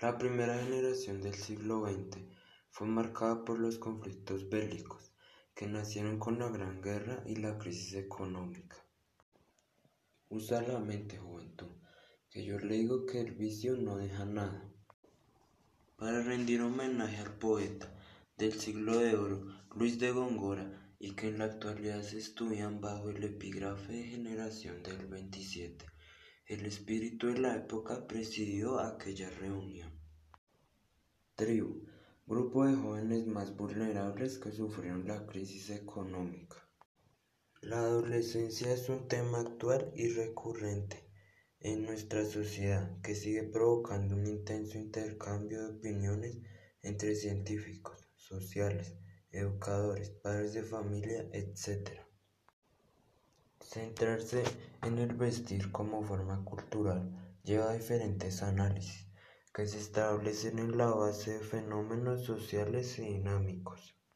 La primera generación del siglo XX fue marcada por los conflictos bélicos que nacieron con la Gran Guerra y la crisis económica. Usa la mente, juventud, que yo le digo que el vicio no deja nada. Para rendir homenaje al poeta del siglo de oro, Luis de Góngora, y que en la actualidad se estudian bajo el epígrafe de generación del 27. El espíritu de la época presidió aquella reunión. Tribu, grupo de jóvenes más vulnerables que sufrieron la crisis económica. La adolescencia es un tema actual y recurrente en nuestra sociedad que sigue provocando un intenso intercambio de opiniones entre científicos, sociales, educadores, padres de familia, etc. Centrarse en el vestir como forma cultural lleva a diferentes análisis que se establecen en la base de fenómenos sociales y dinámicos.